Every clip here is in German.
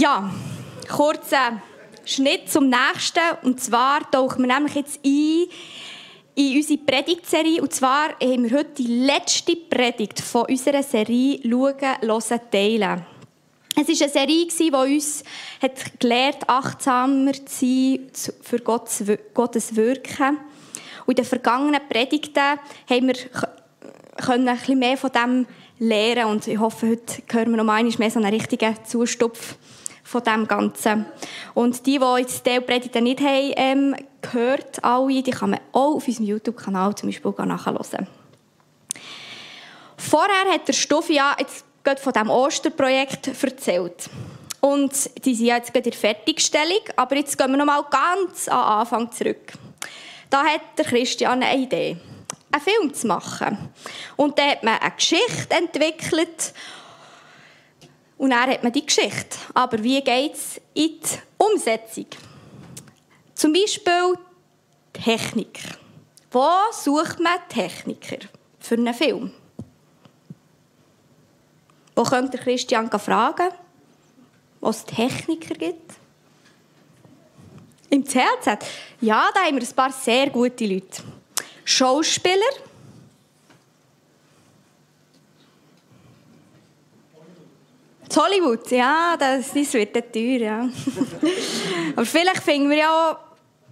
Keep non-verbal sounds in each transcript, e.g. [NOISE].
Ja, kurzer Schnitt zum nächsten. Und zwar tauchen wir nämlich jetzt ein in unsere Predigtserie. Und zwar haben wir heute die letzte Predigt von unserer Serie «Schauen, hören, teilen». Es war eine Serie, die uns hat gelehrt achtsamer zu sein für Gottes Wirken. Und in den vergangenen Predigten haben wir können ein bisschen mehr von dem lernen und ich hoffe, heute hören wir noch einmal mehr so einen richtigen Zustupf von dem Ganzen. Und die, die jetzt die Predigten nicht haben, ähm, gehört, alle, die kann man auch auf unserem YouTube-Kanal zum Beispiel nachhören. Vorher hat der Stuffi ja jetzt von diesem Osterprojekt erzählt. Und die sind jetzt gerade in der Fertigstellung, aber jetzt gehen wir noch mal ganz am Anfang zurück. Da hat der Christian eine Idee, einen Film zu machen. Und da hat man eine Geschichte entwickelt und dann hat man die Geschichte. Aber wie geht es in die Umsetzung? Zum Beispiel Technik. Wo sucht man Techniker für einen Film? Wo könnte Christian fragen, wo es Techniker gibt? Im CLZ? Ja, da haben wir ein paar sehr gute Leute. Schauspieler. Hollywood, ja, das, das wird dann teuer, ja. [LAUGHS] Aber vielleicht finden wir ja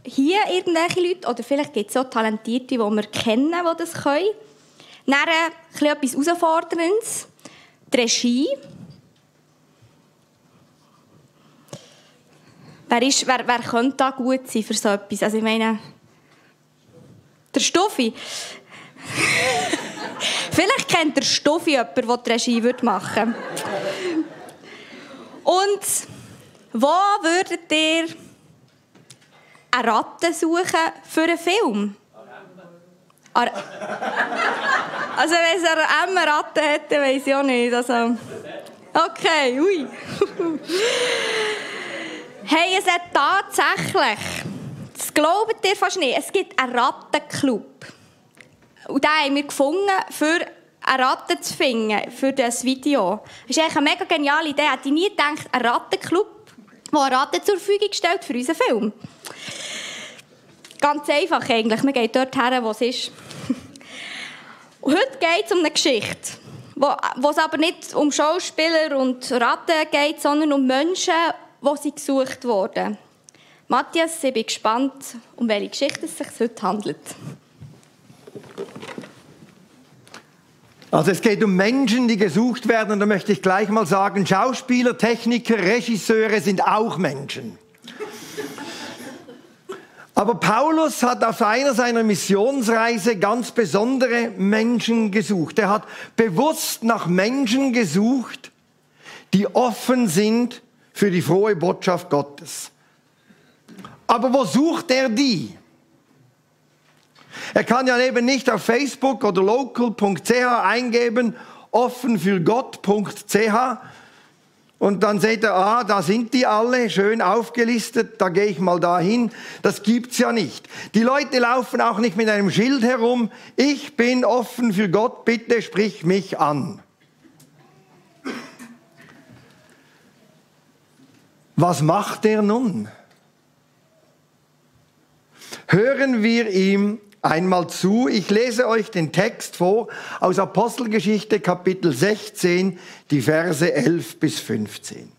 hier irgendwelche Leute, oder vielleicht gibt es auch Talentierte, die wir kennen, die das können. Dann etwas Herausforderndes. Die Regie. Wer, ist, wer, wer könnte da gut sein für so etwas? Also ich meine, der Stuffi. [LAUGHS] Vielleicht kennt der Stuffi jemanden, der die Regie machen würde. Und wo würdet ihr eine Ratte suchen für einen Film? Ar [LAUGHS] also wenn es eine Emma-Ratte hätte, weiß ich auch nicht. Also, okay, ui. [LAUGHS] hey, es hat tatsächlich, das glaubt ihr fast nicht, es gibt einen Rattenclub. Und den haben wir gefunden, für eine Ratte zu finden, für das Video. Das ist eigentlich eine mega geniale Idee. Hätte ich nie gedacht, ein Rattenclub, der eine Ratte zur Verfügung stellt für unseren Film. Ganz einfach eigentlich. Man geht dort her, wo es ist. [LAUGHS] heute geht es um eine Geschichte, wo, es aber nicht um Schauspieler und Ratten geht, sondern um Menschen, wo sie gesucht wurden. Matthias, ich bin gespannt, um welche Geschichte es sich heute handelt. Also es geht um Menschen, die gesucht werden. Und da möchte ich gleich mal sagen, Schauspieler, Techniker, Regisseure sind auch Menschen. Aber Paulus hat auf einer seiner Missionsreise ganz besondere Menschen gesucht. Er hat bewusst nach Menschen gesucht, die offen sind für die frohe Botschaft Gottes. Aber wo sucht er die? Er kann ja eben nicht auf Facebook oder local.ch eingeben, offen für Gott.ch und dann seht ihr, ah, da sind die alle schön aufgelistet, da gehe ich mal dahin. Das gibt's ja nicht. Die Leute laufen auch nicht mit einem Schild herum. Ich bin offen für Gott, bitte sprich mich an. Was macht er nun? Hören wir ihm einmal zu. Ich lese euch den Text vor aus Apostelgeschichte Kapitel 16, die Verse 11 bis 15.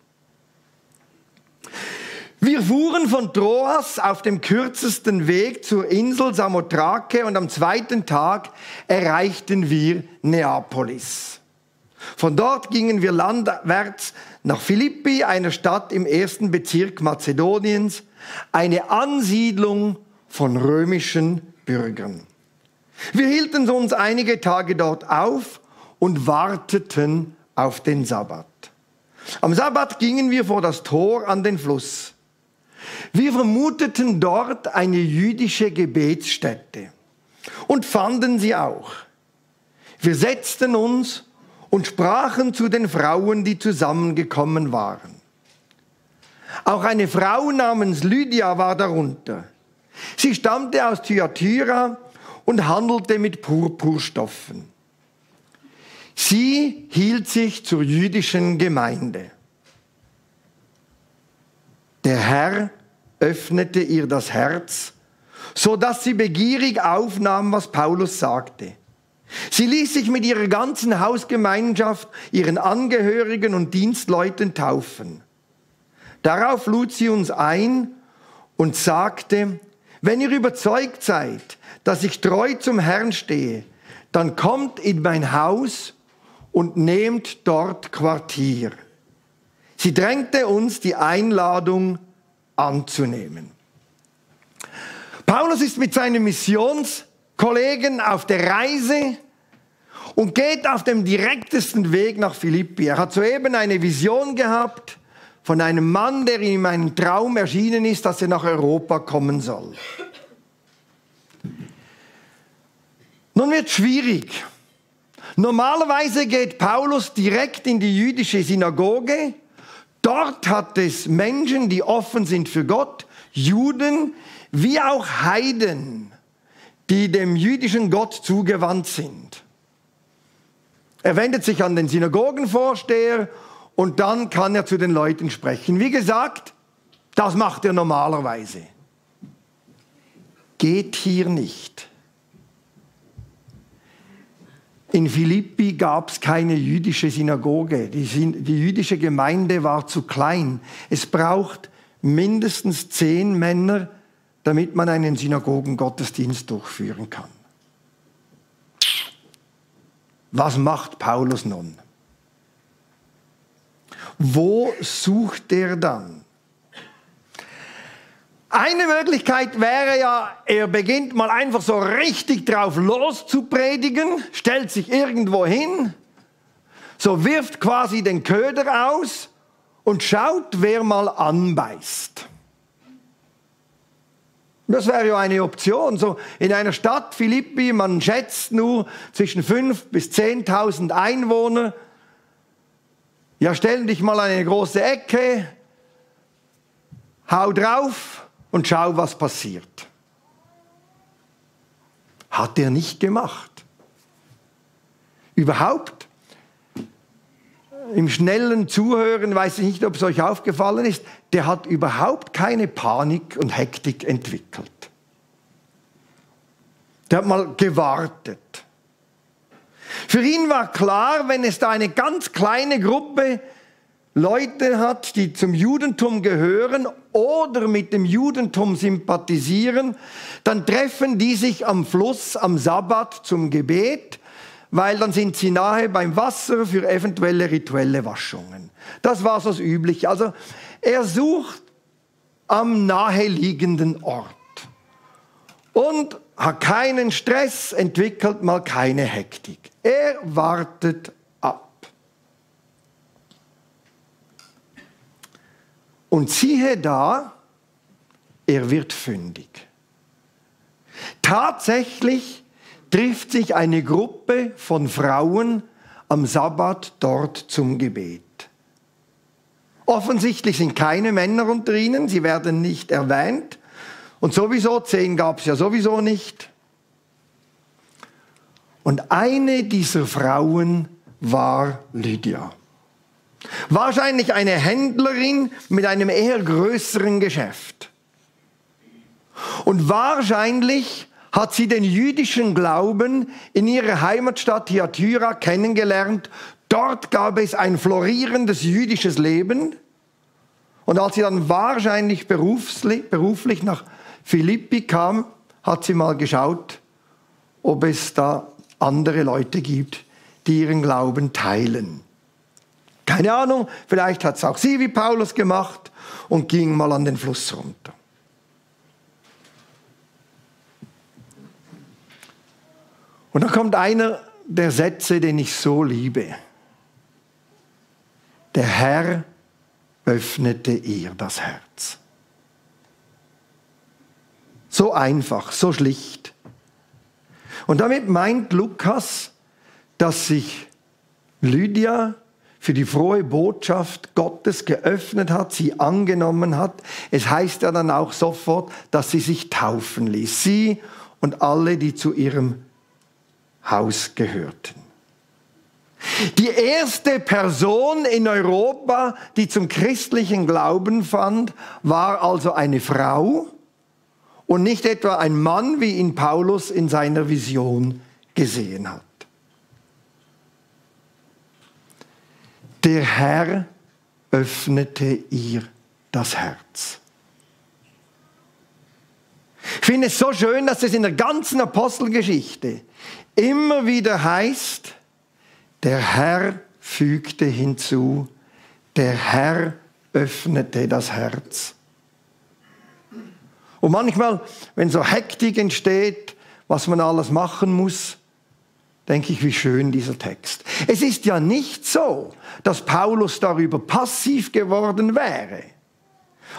Wir fuhren von Troas auf dem kürzesten Weg zur Insel Samothrake und am zweiten Tag erreichten wir Neapolis. Von dort gingen wir landwärts nach Philippi, einer Stadt im ersten Bezirk Mazedoniens, eine Ansiedlung von römischen Bürgern. Wir hielten uns einige Tage dort auf und warteten auf den Sabbat. Am Sabbat gingen wir vor das Tor an den Fluss. Wir vermuteten dort eine jüdische Gebetsstätte und fanden sie auch. Wir setzten uns und sprachen zu den Frauen, die zusammengekommen waren. Auch eine Frau namens Lydia war darunter. Sie stammte aus Thyatira und handelte mit Purpurstoffen. Sie hielt sich zur jüdischen Gemeinde. Der Herr öffnete ihr das Herz, so dass sie begierig aufnahm, was Paulus sagte. Sie ließ sich mit ihrer ganzen Hausgemeinschaft, ihren Angehörigen und Dienstleuten taufen. Darauf lud sie uns ein und sagte, wenn ihr überzeugt seid, dass ich treu zum Herrn stehe, dann kommt in mein Haus und nehmt dort Quartier. Sie drängte uns die Einladung anzunehmen. Paulus ist mit seinen Missionskollegen auf der Reise und geht auf dem direktesten Weg nach Philippi. Er hat soeben eine Vision gehabt von einem Mann, der ihm in einem Traum erschienen ist, dass er nach Europa kommen soll. Nun wird es schwierig. Normalerweise geht Paulus direkt in die jüdische Synagoge. Dort hat es Menschen, die offen sind für Gott, Juden wie auch Heiden, die dem jüdischen Gott zugewandt sind. Er wendet sich an den Synagogenvorsteher und dann kann er zu den Leuten sprechen. Wie gesagt, das macht er normalerweise. Geht hier nicht. In Philippi gab es keine jüdische Synagoge. Die, die, jüdische Gemeinde war zu klein. Es braucht mindestens zehn Männer, damit man einen Synagogengottesdienst durchführen kann. Was macht Paulus nun? Wo sucht er dann? Eine Möglichkeit wäre ja, er beginnt mal einfach so richtig drauf loszupredigen, stellt sich irgendwo hin, so wirft quasi den Köder aus und schaut, wer mal anbeißt. Das wäre ja eine Option. So in einer Stadt, Philippi, man schätzt nur zwischen 5.000 bis 10.000 Einwohner. Ja, stell dich mal an eine große Ecke, hau drauf, und schau, was passiert. Hat er nicht gemacht. Überhaupt, im schnellen Zuhören, weiß ich nicht, ob es euch aufgefallen ist, der hat überhaupt keine Panik und Hektik entwickelt. Der hat mal gewartet. Für ihn war klar, wenn es da eine ganz kleine Gruppe Leute hat, die zum Judentum gehören oder mit dem Judentum sympathisieren, dann treffen die sich am Fluss am Sabbat zum Gebet, weil dann sind sie nahe beim Wasser für eventuelle rituelle Waschungen. Das war so das Übliche. Also er sucht am naheliegenden Ort und hat keinen Stress, entwickelt mal keine Hektik. Er wartet Und siehe da, er wird fündig. Tatsächlich trifft sich eine Gruppe von Frauen am Sabbat dort zum Gebet. Offensichtlich sind keine Männer unter ihnen, sie werden nicht erwähnt. Und sowieso, zehn gab es ja sowieso nicht. Und eine dieser Frauen war Lydia. Wahrscheinlich eine Händlerin mit einem eher größeren Geschäft. Und wahrscheinlich hat sie den jüdischen Glauben in ihrer Heimatstadt Thyatira kennengelernt. Dort gab es ein florierendes jüdisches Leben. Und als sie dann wahrscheinlich beruflich nach Philippi kam, hat sie mal geschaut, ob es da andere Leute gibt, die ihren Glauben teilen. Keine Ahnung, vielleicht hat es auch sie wie Paulus gemacht und ging mal an den Fluss runter. Und da kommt einer der Sätze, den ich so liebe. Der Herr öffnete ihr das Herz. So einfach, so schlicht. Und damit meint Lukas, dass sich Lydia für die frohe Botschaft Gottes geöffnet hat, sie angenommen hat. Es heißt ja dann auch sofort, dass sie sich taufen ließ. Sie und alle, die zu ihrem Haus gehörten. Die erste Person in Europa, die zum christlichen Glauben fand, war also eine Frau und nicht etwa ein Mann, wie ihn Paulus in seiner Vision gesehen hat. Der Herr öffnete ihr das Herz. Ich finde es so schön, dass es in der ganzen Apostelgeschichte immer wieder heißt, der Herr fügte hinzu, der Herr öffnete das Herz. Und manchmal, wenn so Hektik entsteht, was man alles machen muss, denke ich, wie schön dieser Text. Es ist ja nicht so, dass Paulus darüber passiv geworden wäre.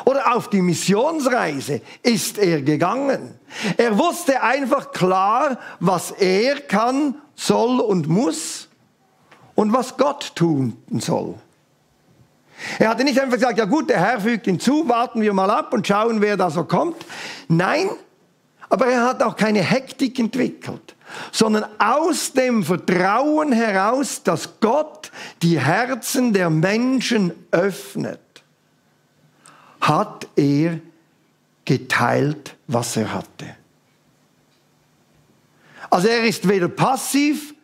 Oder auf die Missionsreise ist er gegangen. Er wusste einfach klar, was er kann, soll und muss und was Gott tun soll. Er hatte nicht einfach gesagt, ja gut, der Herr fügt hinzu, warten wir mal ab und schauen, wer da so kommt. Nein, aber er hat auch keine Hektik entwickelt, sondern aus dem Vertrauen heraus, dass Gott die Herzen der Menschen öffnet, hat er geteilt, was er hatte. Also er ist weder passiv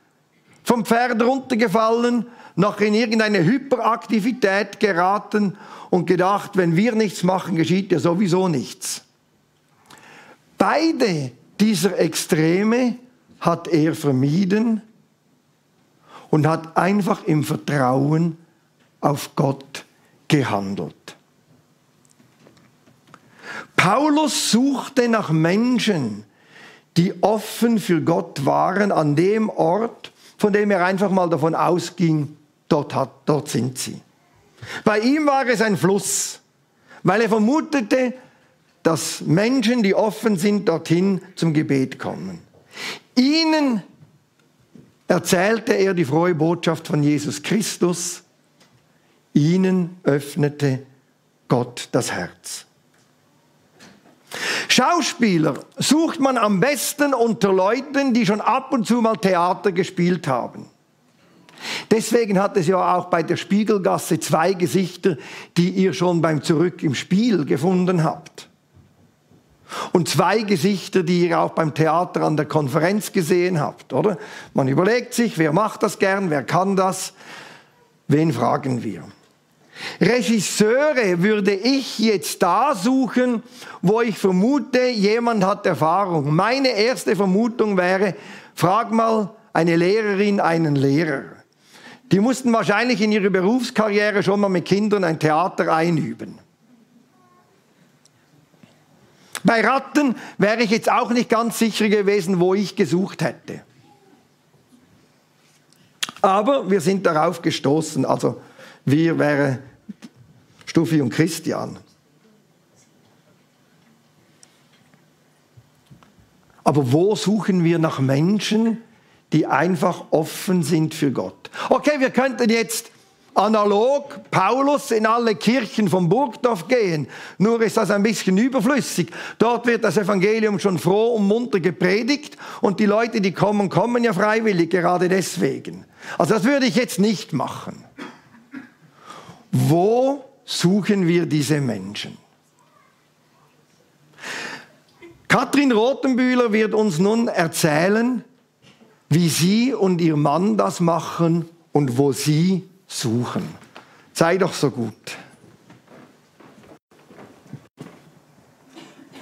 vom Pferd runtergefallen, noch in irgendeine Hyperaktivität geraten und gedacht, wenn wir nichts machen, geschieht ja sowieso nichts. Beide dieser Extreme hat er vermieden und hat einfach im Vertrauen auf Gott gehandelt. Paulus suchte nach Menschen, die offen für Gott waren an dem Ort, von dem er einfach mal davon ausging, dort, hat, dort sind sie. Bei ihm war es ein Fluss, weil er vermutete, dass Menschen, die offen sind, dorthin zum Gebet kommen. Ihnen erzählte er die frohe Botschaft von Jesus Christus. Ihnen öffnete Gott das Herz. Schauspieler sucht man am besten unter Leuten, die schon ab und zu mal Theater gespielt haben. Deswegen hat es ja auch bei der Spiegelgasse zwei Gesichter, die ihr schon beim Zurück im Spiel gefunden habt. Und zwei Gesichter, die ihr auch beim Theater an der Konferenz gesehen habt, oder? Man überlegt sich, wer macht das gern, wer kann das, wen fragen wir? Regisseure würde ich jetzt da suchen, wo ich vermute, jemand hat Erfahrung. Meine erste Vermutung wäre, frag mal eine Lehrerin, einen Lehrer. Die mussten wahrscheinlich in ihrer Berufskarriere schon mal mit Kindern ein Theater einüben. Bei Ratten wäre ich jetzt auch nicht ganz sicher gewesen, wo ich gesucht hätte. Aber wir sind darauf gestoßen, also wir wären Stuffi und Christian. Aber wo suchen wir nach Menschen, die einfach offen sind für Gott? Okay, wir könnten jetzt analog Paulus in alle Kirchen von Burgdorf gehen. Nur ist das ein bisschen überflüssig. Dort wird das Evangelium schon froh und munter gepredigt und die Leute, die kommen, kommen ja freiwillig gerade deswegen. Also das würde ich jetzt nicht machen. Wo suchen wir diese Menschen? Katrin Rothenbühler wird uns nun erzählen, wie sie und ihr Mann das machen und wo sie suchen. Sei doch so gut.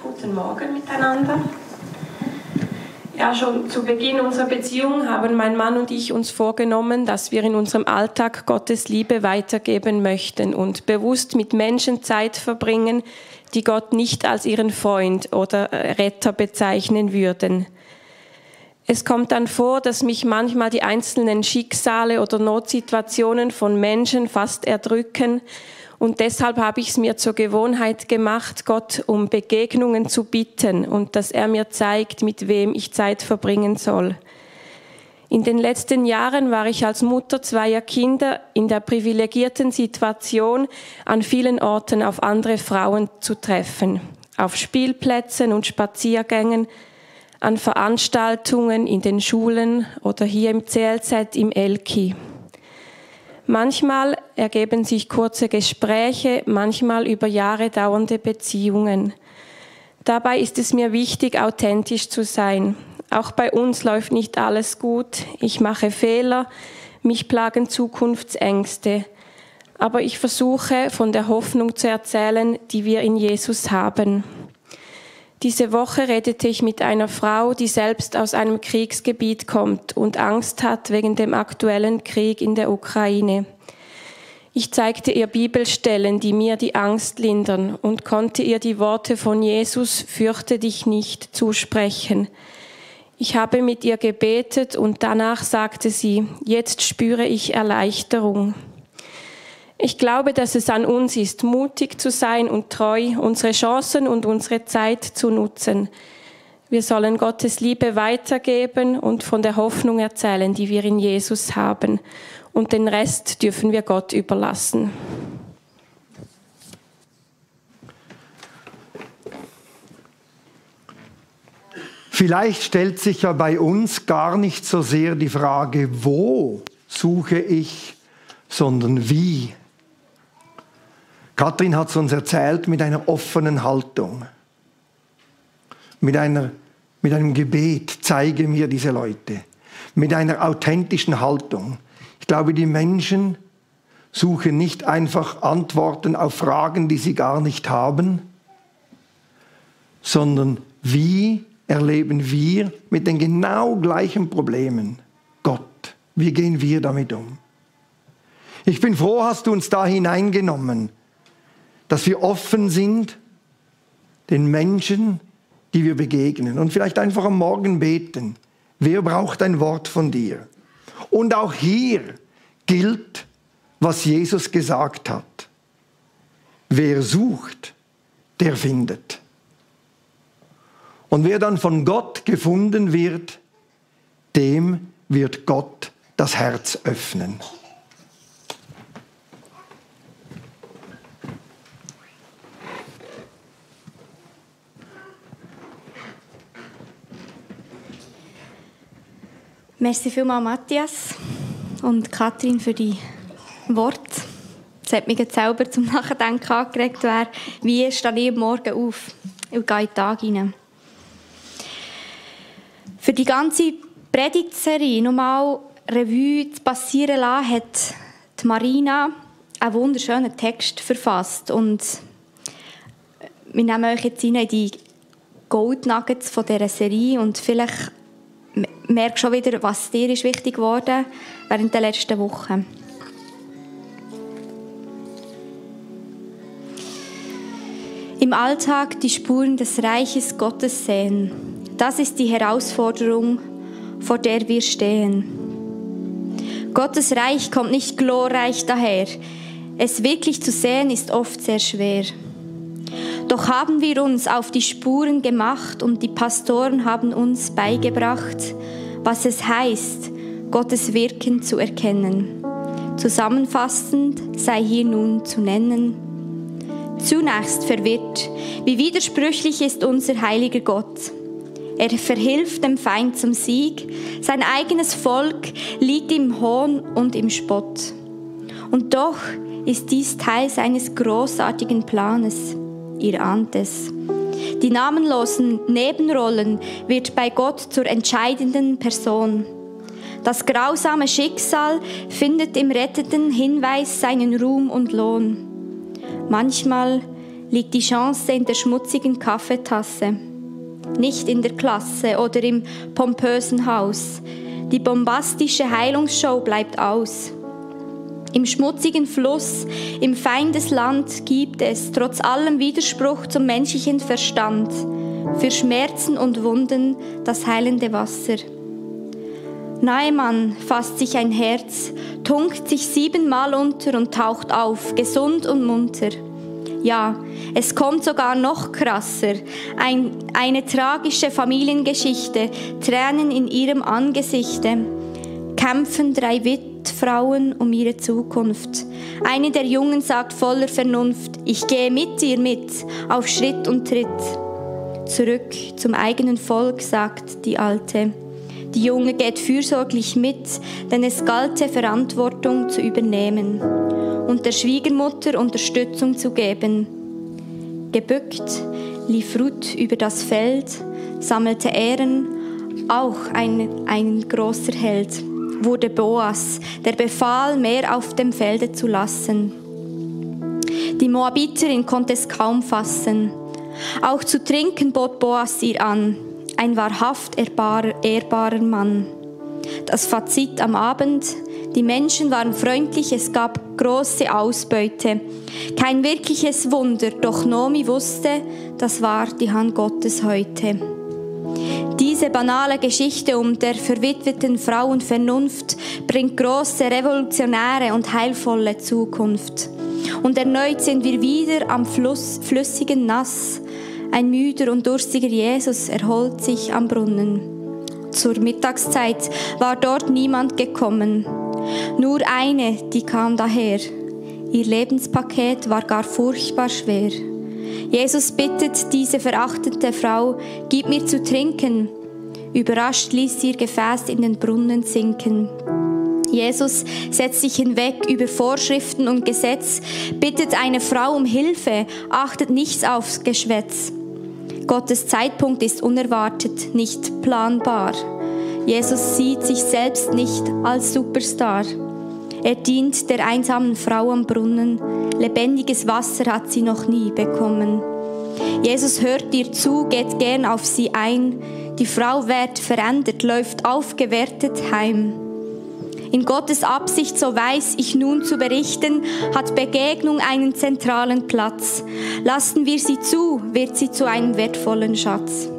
Guten Morgen miteinander. Ja, schon zu Beginn unserer Beziehung haben mein Mann und ich uns vorgenommen, dass wir in unserem Alltag Gottes Liebe weitergeben möchten und bewusst mit Menschen Zeit verbringen, die Gott nicht als ihren Freund oder Retter bezeichnen würden. Es kommt dann vor, dass mich manchmal die einzelnen Schicksale oder Notsituationen von Menschen fast erdrücken und deshalb habe ich es mir zur Gewohnheit gemacht, Gott um Begegnungen zu bitten und dass er mir zeigt, mit wem ich Zeit verbringen soll. In den letzten Jahren war ich als Mutter zweier Kinder in der privilegierten Situation, an vielen Orten auf andere Frauen zu treffen. Auf Spielplätzen und Spaziergängen, an Veranstaltungen in den Schulen oder hier im CLZ im Elki. Manchmal ergeben sich kurze Gespräche, manchmal über Jahre dauernde Beziehungen. Dabei ist es mir wichtig, authentisch zu sein. Auch bei uns läuft nicht alles gut. Ich mache Fehler, mich plagen Zukunftsängste. Aber ich versuche von der Hoffnung zu erzählen, die wir in Jesus haben. Diese Woche redete ich mit einer Frau, die selbst aus einem Kriegsgebiet kommt und Angst hat wegen dem aktuellen Krieg in der Ukraine. Ich zeigte ihr Bibelstellen, die mir die Angst lindern und konnte ihr die Worte von Jesus Fürchte dich nicht zusprechen. Ich habe mit ihr gebetet und danach sagte sie, jetzt spüre ich Erleichterung. Ich glaube, dass es an uns ist, mutig zu sein und treu, unsere Chancen und unsere Zeit zu nutzen. Wir sollen Gottes Liebe weitergeben und von der Hoffnung erzählen, die wir in Jesus haben. Und den Rest dürfen wir Gott überlassen. Vielleicht stellt sich ja bei uns gar nicht so sehr die Frage, wo suche ich, sondern wie Kathrin hat es uns erzählt mit einer offenen Haltung, mit, einer, mit einem Gebet, zeige mir diese Leute, mit einer authentischen Haltung. Ich glaube, die Menschen suchen nicht einfach Antworten auf Fragen, die sie gar nicht haben, sondern wie erleben wir mit den genau gleichen Problemen Gott? Wie gehen wir damit um? Ich bin froh, hast du uns da hineingenommen dass wir offen sind den Menschen, die wir begegnen und vielleicht einfach am Morgen beten. Wer braucht ein Wort von dir? Und auch hier gilt, was Jesus gesagt hat. Wer sucht, der findet. Und wer dann von Gott gefunden wird, dem wird Gott das Herz öffnen. Merci vielmals, Matthias und Kathrin, für die Worte. Es hat mich jetzt selber zum [LAUGHS] Nachdenken angeregt, wer, wie stehe ich Morgen auf und gehe in den Tag hinein. Für die ganze Predigtserie nochmal Revue zu passieren lassen, hat die Marina einen wunderschönen Text verfasst. Und wir nehmen euch jetzt in die Gold Nuggets von dieser Serie und vielleicht merke schon wieder, was dir ist wichtig geworden während der letzten Wochen. Im Alltag die Spuren des Reiches Gottes sehen. Das ist die Herausforderung, vor der wir stehen. Gottes Reich kommt nicht glorreich daher. Es wirklich zu sehen ist oft sehr schwer. Doch haben wir uns auf die Spuren gemacht und die Pastoren haben uns beigebracht, was es heißt, Gottes Wirken zu erkennen. Zusammenfassend sei hier nun zu nennen, zunächst verwirrt, wie widersprüchlich ist unser heiliger Gott. Er verhilft dem Feind zum Sieg, sein eigenes Volk liegt im Hohn und im Spott. Und doch ist dies Teil seines großartigen Planes ihr ahnt es. Die namenlosen Nebenrollen wird bei Gott zur entscheidenden Person. Das grausame Schicksal findet im retteten Hinweis seinen Ruhm und Lohn. Manchmal liegt die Chance in der schmutzigen Kaffeetasse, nicht in der Klasse oder im pompösen Haus. Die bombastische Heilungsshow bleibt aus. Im schmutzigen Fluss, im Feindesland gibt es trotz allem Widerspruch zum menschlichen Verstand für Schmerzen und Wunden das heilende Wasser. Naemann fasst sich ein Herz, tunkt sich siebenmal unter und taucht auf, gesund und munter. Ja, es kommt sogar noch krasser. Ein, eine tragische Familiengeschichte, Tränen in ihrem Angesichte. Kämpfen drei Witwen Frauen um ihre Zukunft. Eine der Jungen sagt voller Vernunft, ich gehe mit dir mit, auf Schritt und Tritt. Zurück zum eigenen Volk, sagt die Alte. Die Junge geht fürsorglich mit, denn es galte Verantwortung zu übernehmen und der Schwiegermutter Unterstützung zu geben. Gebückt lief Ruth über das Feld, sammelte Ehren, auch ein, ein großer Held, wurde Boas, der befahl, mehr auf dem Felde zu lassen. Die Moabiterin konnte es kaum fassen. Auch zu trinken bot Boas ihr an, ein wahrhaft ehrbarer, Mann. Das Fazit am Abend, die Menschen waren freundlich, es gab große Ausbeute. Kein wirkliches Wunder, doch Nomi wusste, das war die Hand Gottes heute. Diese banale Geschichte um der verwitweten Frauenvernunft bringt große revolutionäre und heilvolle Zukunft. Und erneut sind wir wieder am Fluss, flüssigen Nass. Ein müder und durstiger Jesus erholt sich am Brunnen. Zur Mittagszeit war dort niemand gekommen. Nur eine, die kam daher. Ihr Lebenspaket war gar furchtbar schwer. Jesus bittet diese verachtete Frau, gib mir zu trinken. Überrascht ließ sie ihr Gefäß in den Brunnen sinken. Jesus setzt sich hinweg über Vorschriften und Gesetz, bittet eine Frau um Hilfe, achtet nichts aufs Geschwätz. Gottes Zeitpunkt ist unerwartet, nicht planbar. Jesus sieht sich selbst nicht als Superstar. Er dient der einsamen Frau am Brunnen. Lebendiges Wasser hat sie noch nie bekommen. Jesus hört dir zu, geht gern auf sie ein. Die Frau wird verändert, läuft aufgewertet heim. In Gottes Absicht, so weiß ich nun zu berichten, hat Begegnung einen zentralen Platz. Lassen wir sie zu, wird sie zu einem wertvollen Schatz.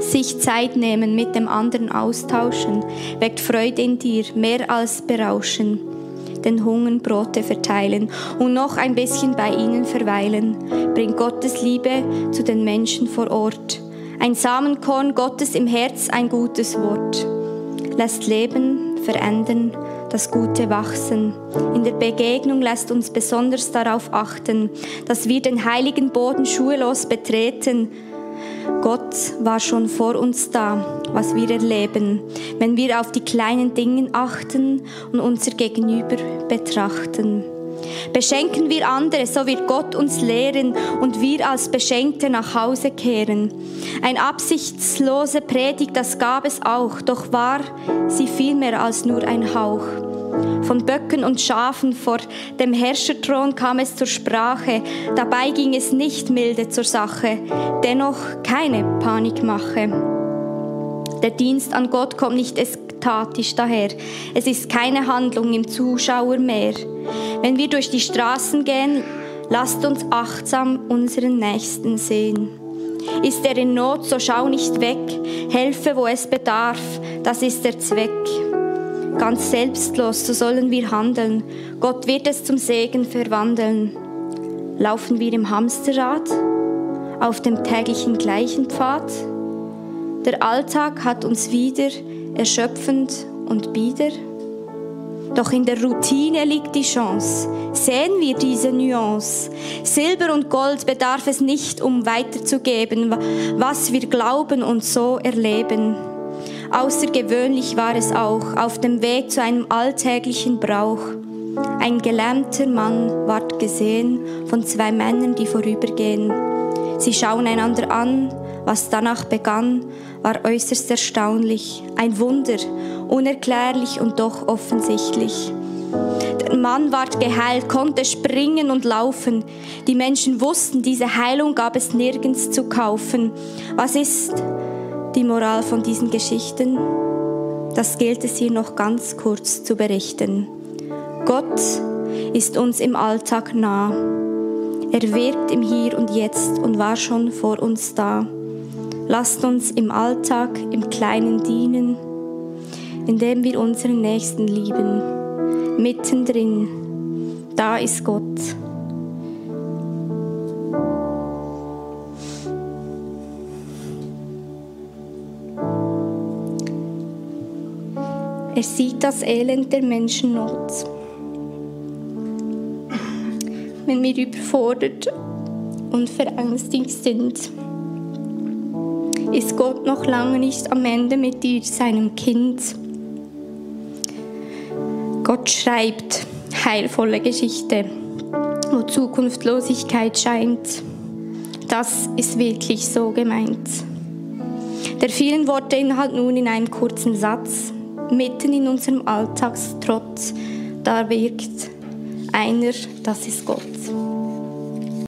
Sich Zeit nehmen, mit dem anderen austauschen, weckt Freude in dir, mehr als berauschen. Den Hungern Brote verteilen und noch ein bisschen bei ihnen verweilen, bringt Gottes Liebe zu den Menschen vor Ort. Ein Samenkorn Gottes im Herz, ein gutes Wort. Lässt leben, verändern, das Gute wachsen. In der Begegnung lässt uns besonders darauf achten, dass wir den heiligen Boden schuhelos betreten. Gott war schon vor uns da, was wir erleben, wenn wir auf die kleinen Dinge achten und unser Gegenüber betrachten. Beschenken wir andere, so wird Gott uns lehren und wir als Beschenkte nach Hause kehren. Ein absichtslose Predigt, das gab es auch, doch war sie viel mehr als nur ein Hauch. Von Böcken und Schafen vor dem Herrscherthron kam es zur Sprache, dabei ging es nicht milde zur Sache, dennoch keine Panikmache. Der Dienst an Gott kommt nicht ekstatisch daher. Es ist keine Handlung im Zuschauer mehr. Wenn wir durch die Straßen gehen, lasst uns achtsam unseren Nächsten sehen. Ist er in Not, so schau nicht weg, helfe, wo es bedarf, das ist der Zweck. Ganz selbstlos, so sollen wir handeln, Gott wird es zum Segen verwandeln. Laufen wir im Hamsterrad, auf dem täglichen gleichen Pfad? Der Alltag hat uns wieder erschöpfend und bieder? Doch in der Routine liegt die Chance. Sehen wir diese Nuance. Silber und Gold bedarf es nicht, um weiterzugeben, was wir glauben und so erleben. Außergewöhnlich war es auch auf dem Weg zu einem alltäglichen Brauch. Ein gelähmter Mann ward gesehen von zwei Männern, die vorübergehen. Sie schauen einander an, was danach begann, war äußerst erstaunlich, ein Wunder, unerklärlich und doch offensichtlich. Der Mann ward geheilt, konnte springen und laufen. Die Menschen wussten, diese Heilung gab es nirgends zu kaufen. Was ist die Moral von diesen Geschichten? Das gilt es hier noch ganz kurz zu berichten. Gott ist uns im Alltag nah. Er wirkt im Hier und Jetzt und war schon vor uns da. Lasst uns im Alltag, im Kleinen dienen, indem wir unseren Nächsten lieben. Mittendrin, da ist Gott. Er sieht das Elend der Menschennot. Wenn wir überfordert und verängstigt sind, ist Gott noch lange nicht am Ende mit dir, seinem Kind. Gott schreibt heilvolle Geschichte, wo Zukunftslosigkeit scheint. Das ist wirklich so gemeint. Der vielen Worte Inhalt nun in einem kurzen Satz. Mitten in unserem Alltagstrotz, da wirkt einer, das ist Gott.